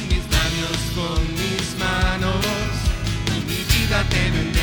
con mis labios, con mis manos, y mi vida te bendiga.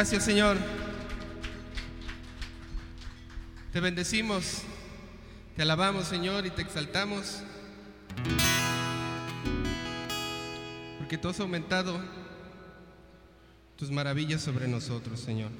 Gracias, Señor. Te bendecimos, te alabamos, Señor, y te exaltamos. Porque tú has aumentado tus maravillas sobre nosotros, Señor.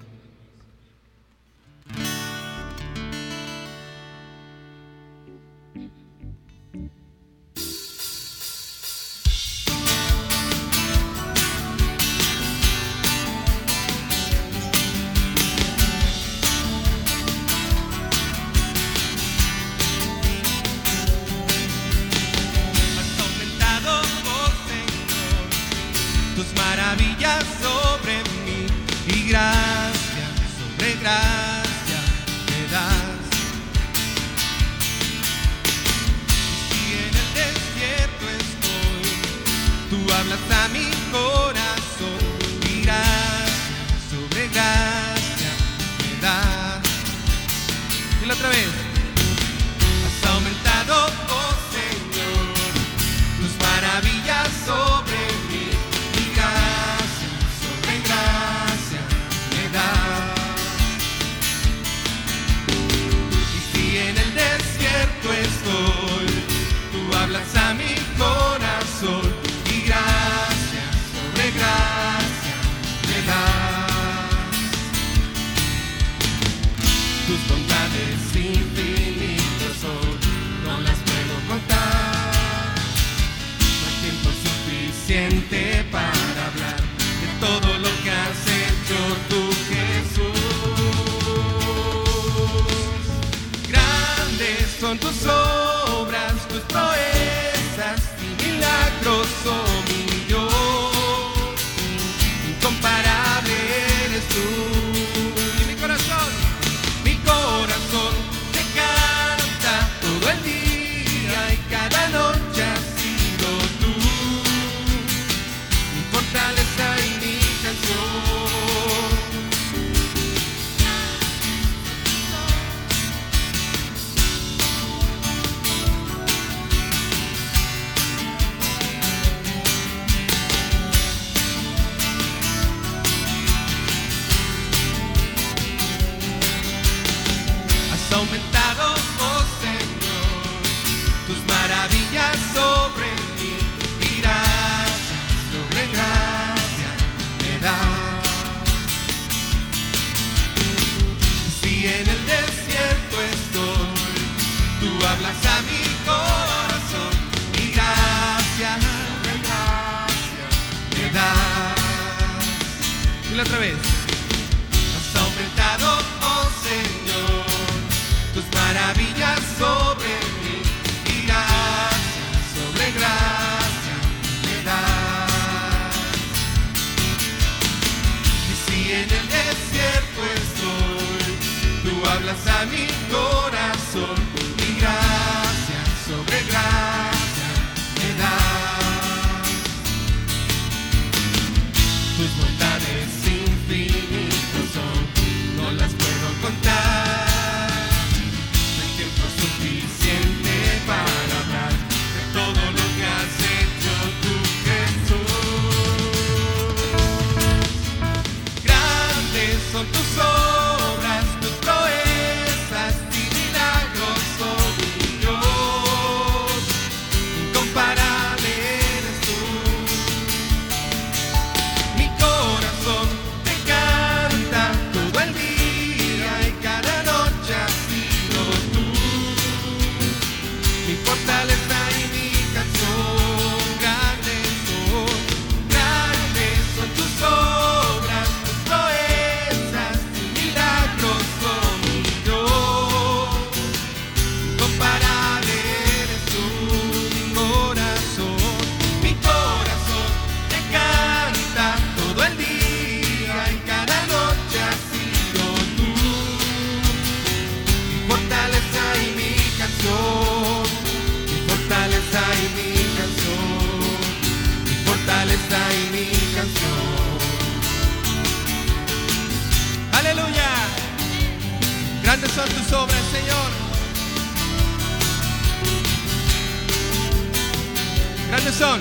Grandes son.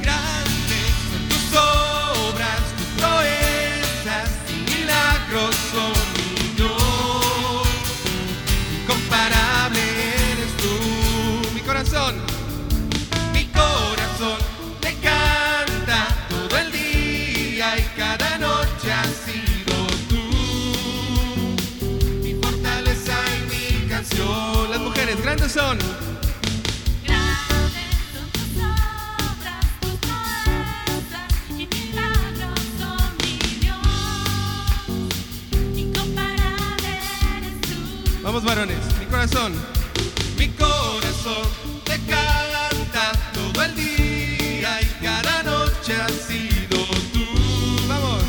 Grandes son tus obras, tus proezas y milagros son mi Incomparable eres tú, mi corazón. Mi corazón te canta todo el día y cada noche así. Las mujeres grandes son. Varones, mi corazón, mi corazón te canta todo el día y cada noche has sido tú. Vamos,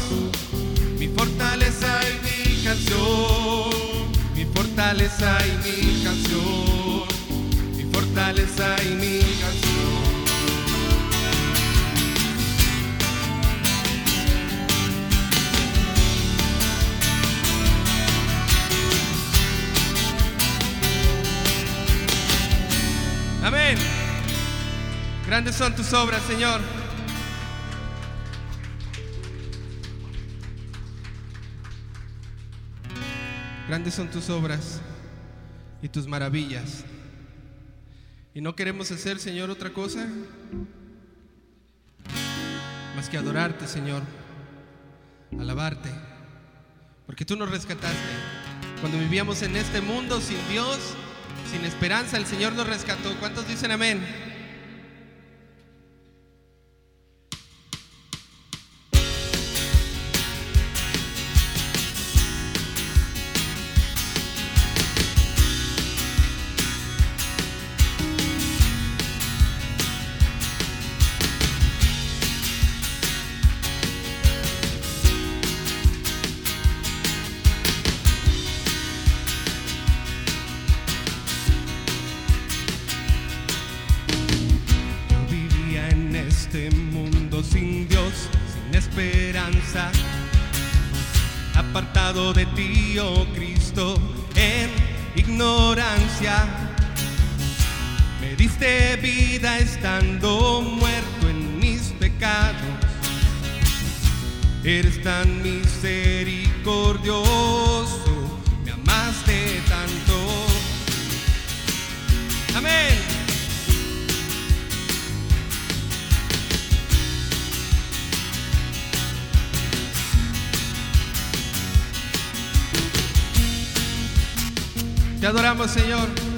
mi fortaleza y mi canción, mi fortaleza y mi canción, mi fortaleza y mi canción. Amén. Grandes son tus obras, Señor. Grandes son tus obras y tus maravillas. Y no queremos hacer, Señor, otra cosa más que adorarte, Señor, alabarte, porque tú nos rescataste. Cuando vivíamos en este mundo sin Dios, sin esperanza, el Señor nos rescató. ¿Cuántos dicen amén? Adoramos, Señor.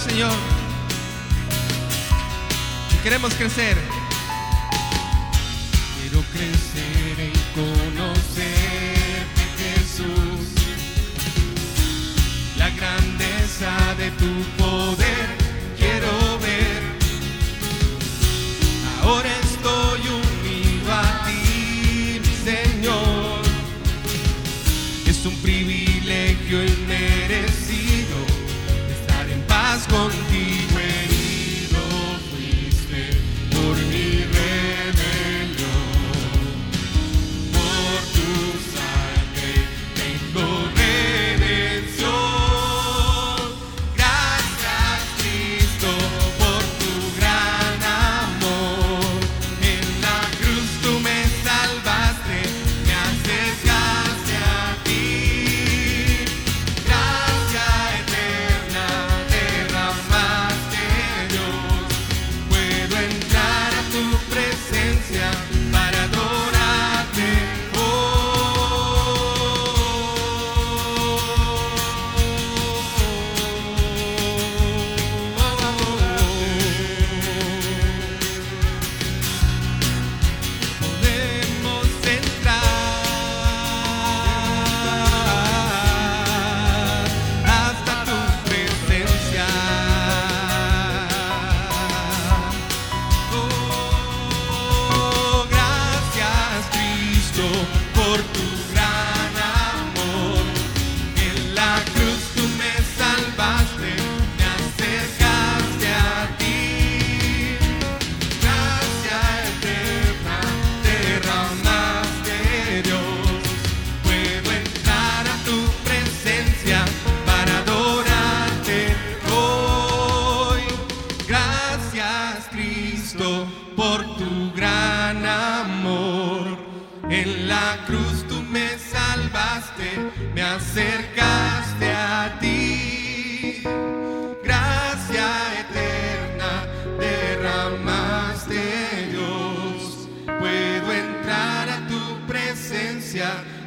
Señor. Y queremos crecer.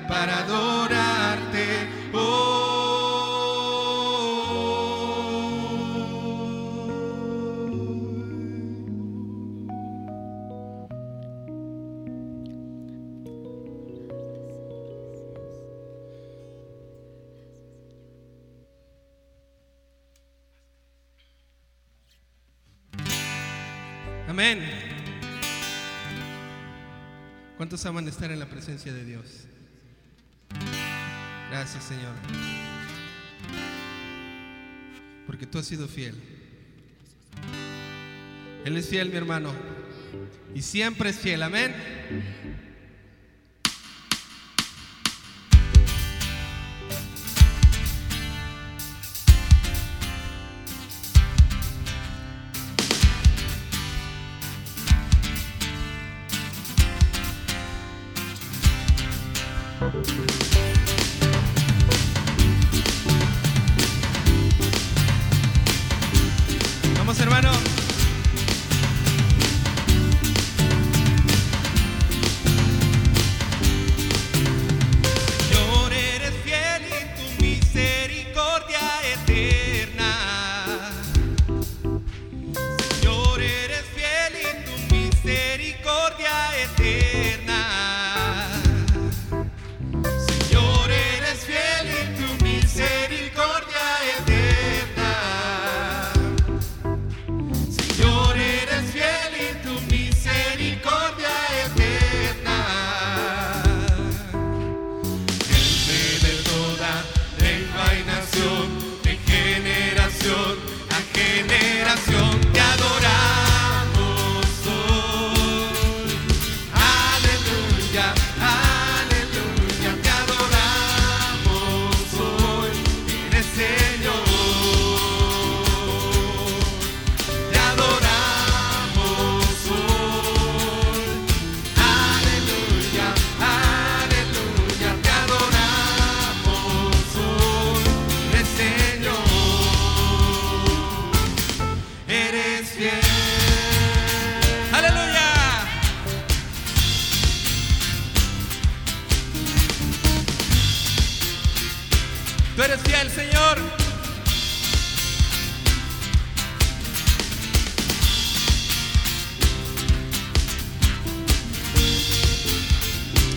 para adorarte. ¿Cuántos aman estar en la presencia de Dios? Gracias, Señor. Porque tú has sido fiel. Él es fiel, mi hermano. Y siempre es fiel. Amén.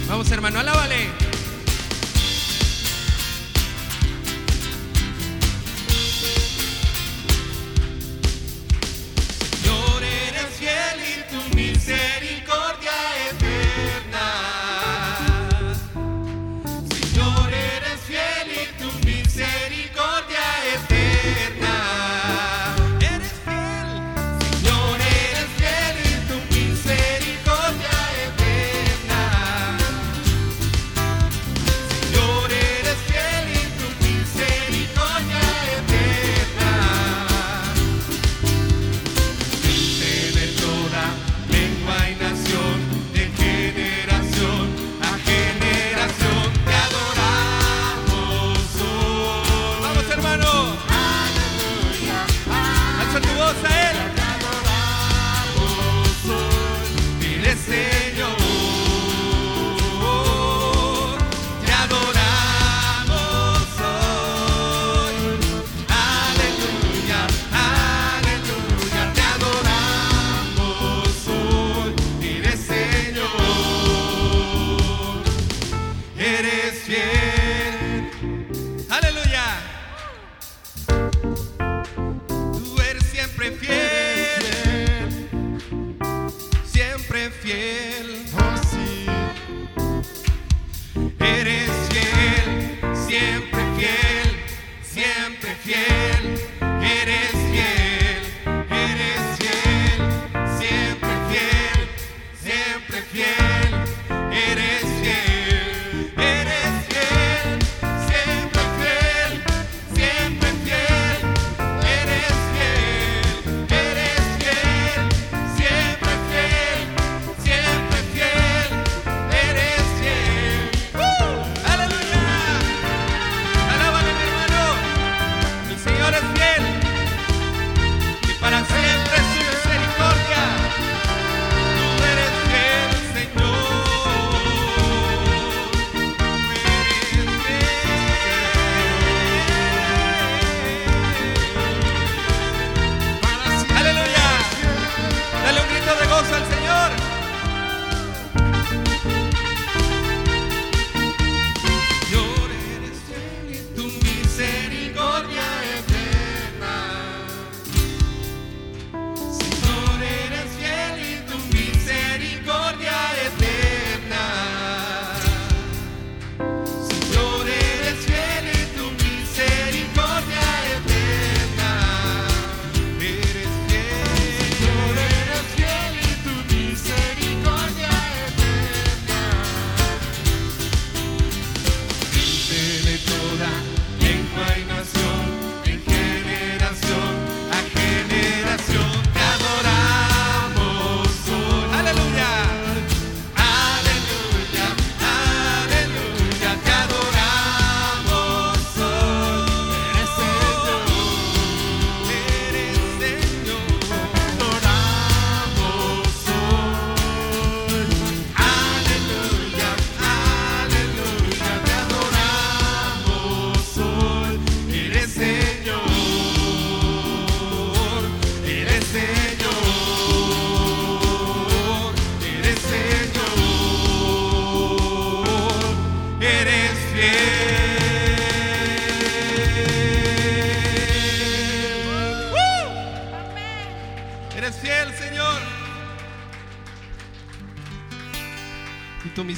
Vamos hermano, alábale. siempre fiel, siempre fiel.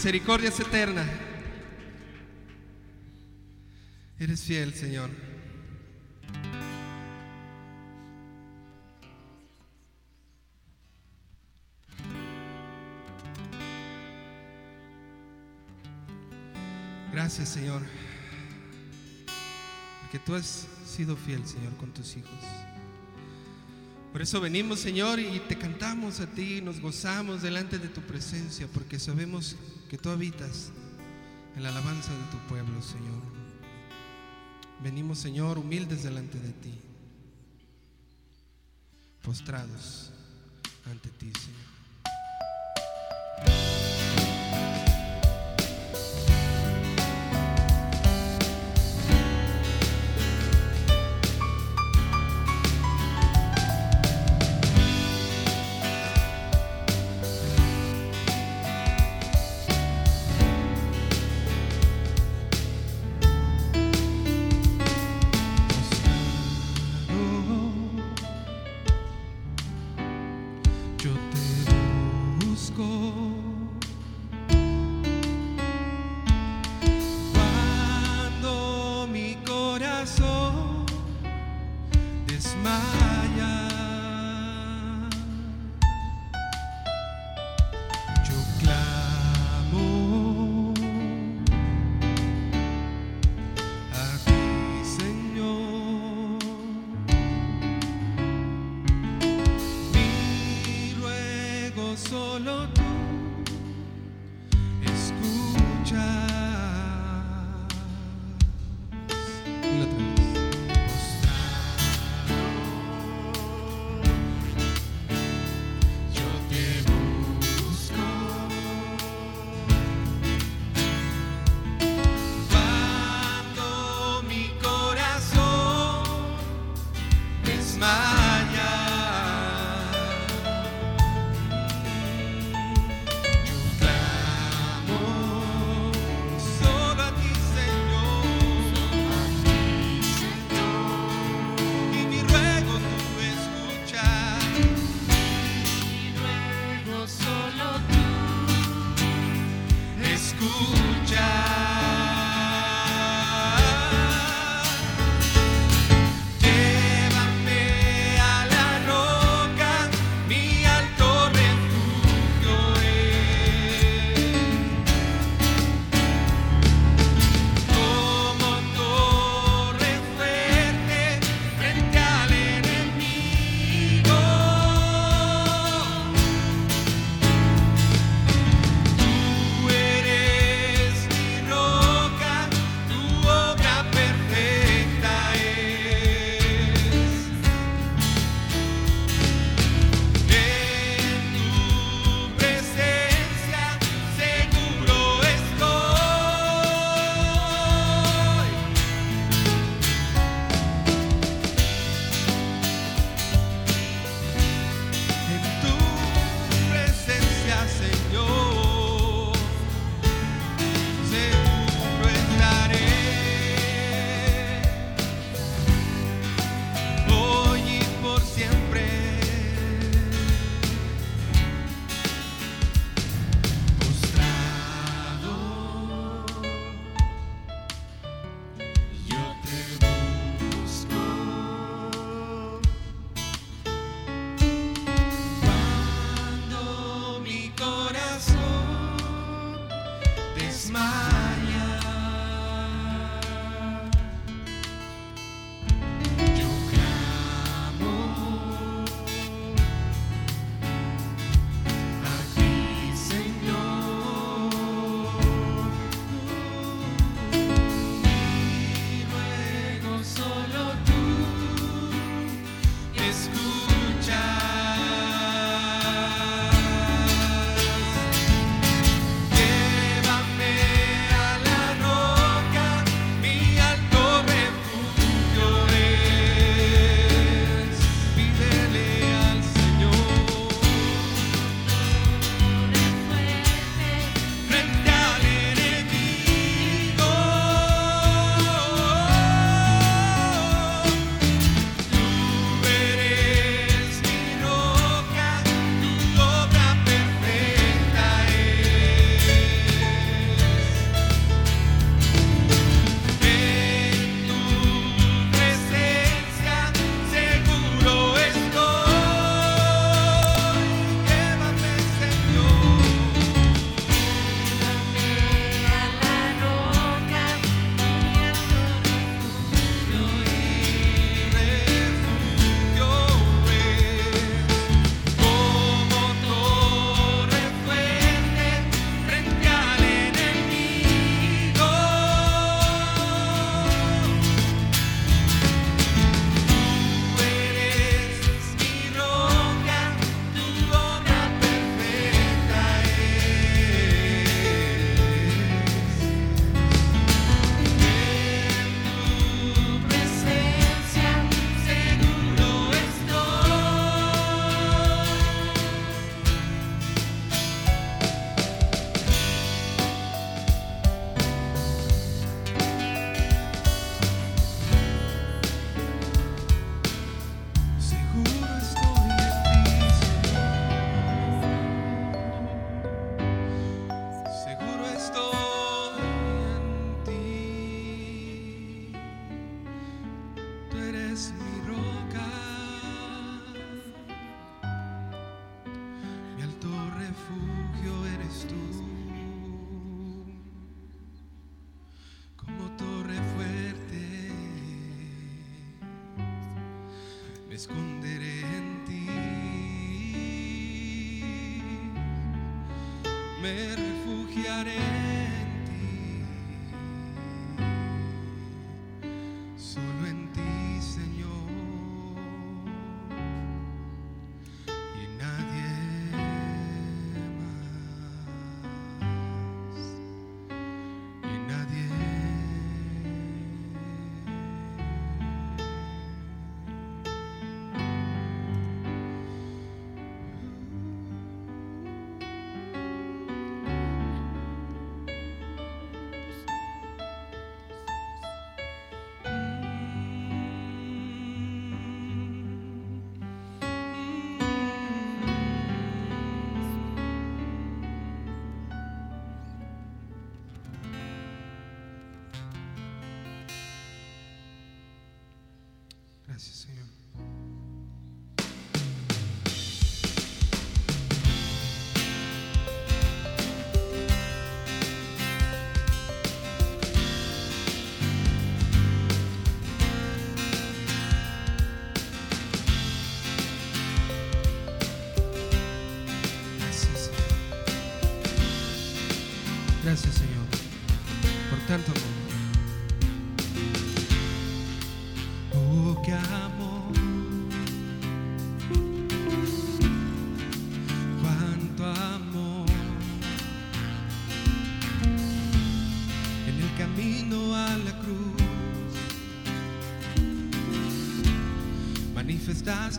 Misericordia es eterna. Eres fiel, Señor. Gracias, Señor. Porque tú has sido fiel, Señor, con tus hijos. Por eso venimos, Señor, y te cantamos a ti, nos gozamos delante de tu presencia, porque sabemos que tú habitas en la alabanza de tu pueblo, Señor. Venimos, Señor, humildes delante de ti, postrados ante ti, Señor.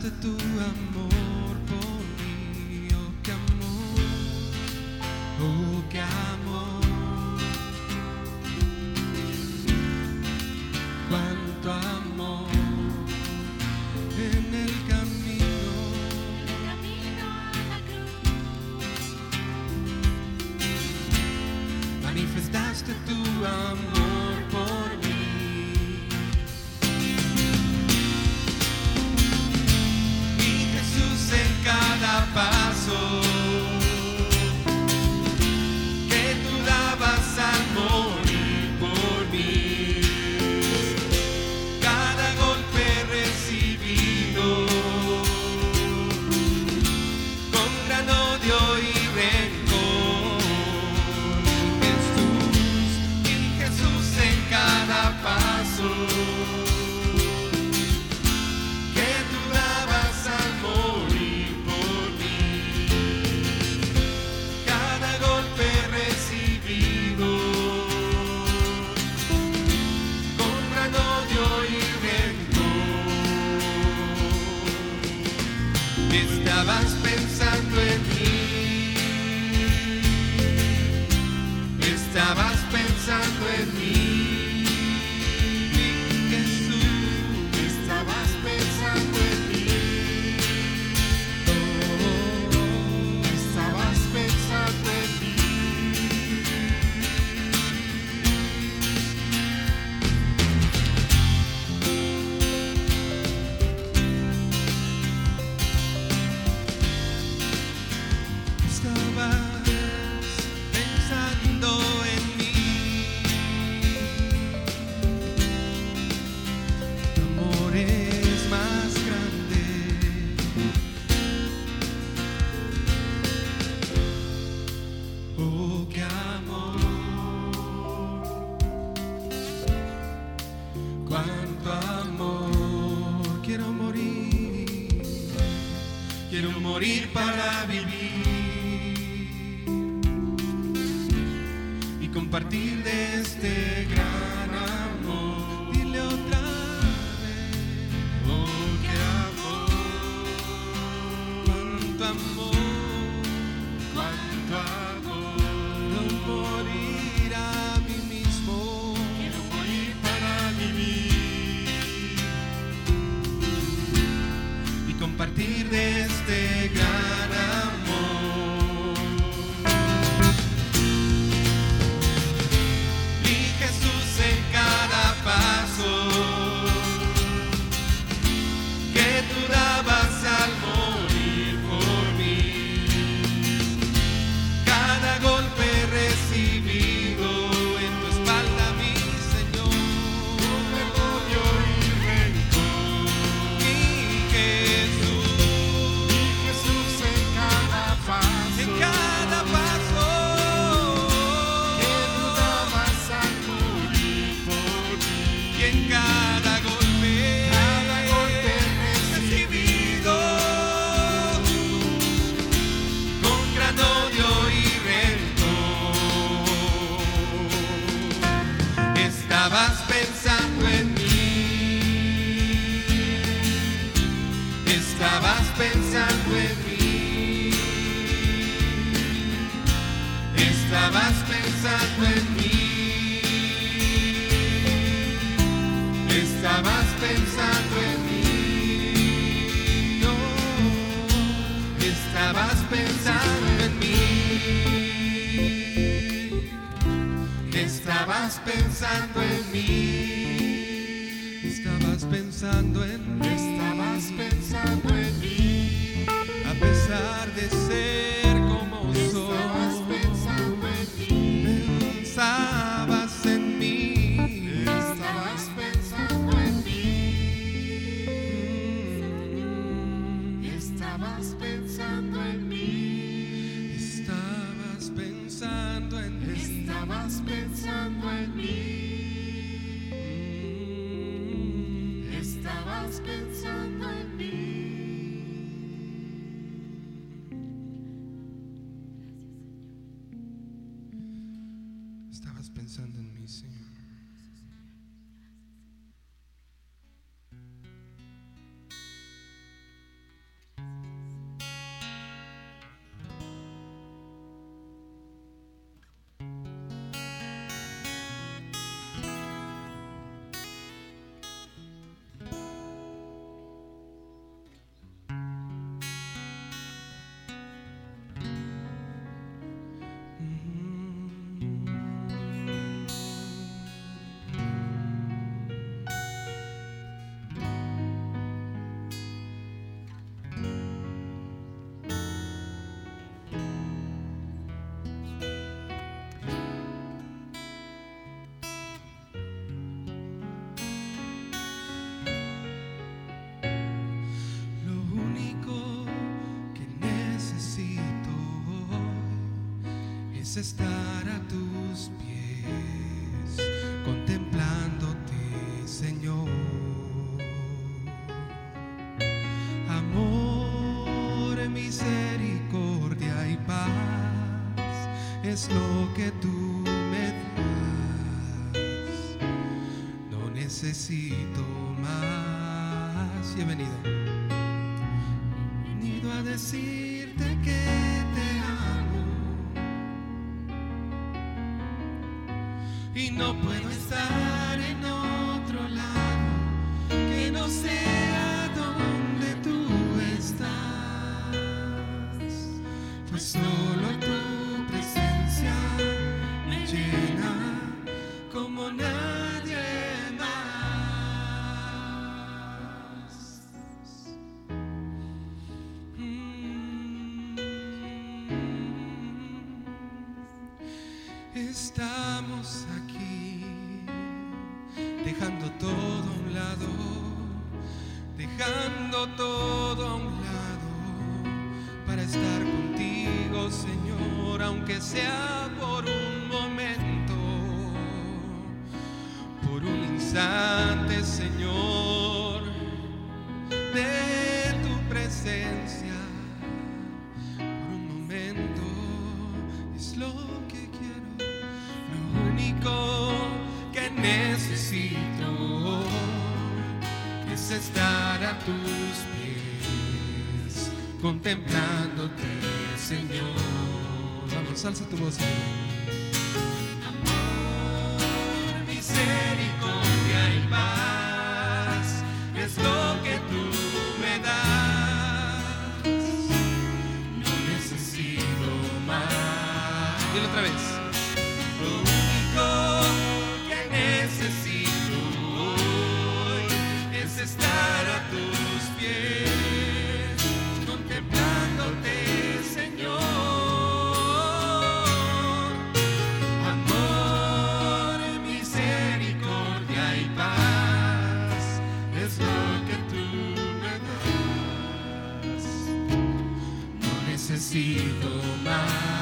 Manifestaste tu estabas pensando en. es estar a tus pies, contemplándote, Señor. Amor, misericordia y paz es lo que tú me das. No necesito más. Bienvenido. Venido a decirte que y no puedo estar en dejando todo a un lado, dejando todo a un lado, para estar contigo, Señor, aunque sea você. necesito más.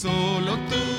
solo tú.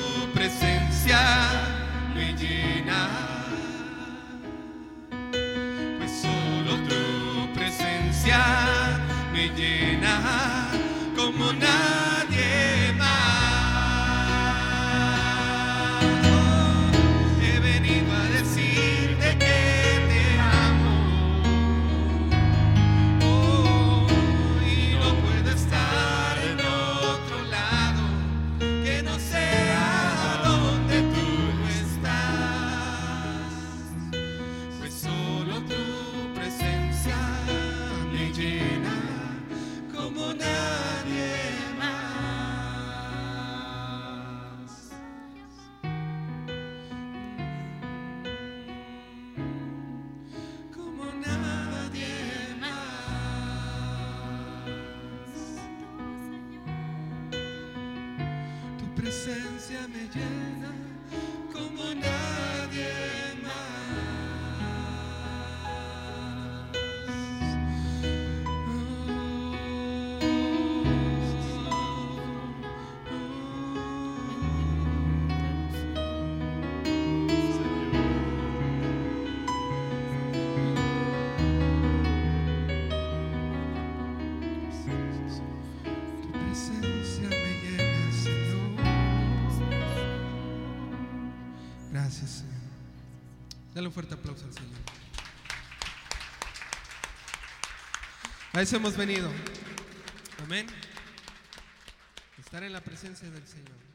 Dale un fuerte aplauso al Señor. A eso hemos venido. Amén. Estar en la presencia del Señor.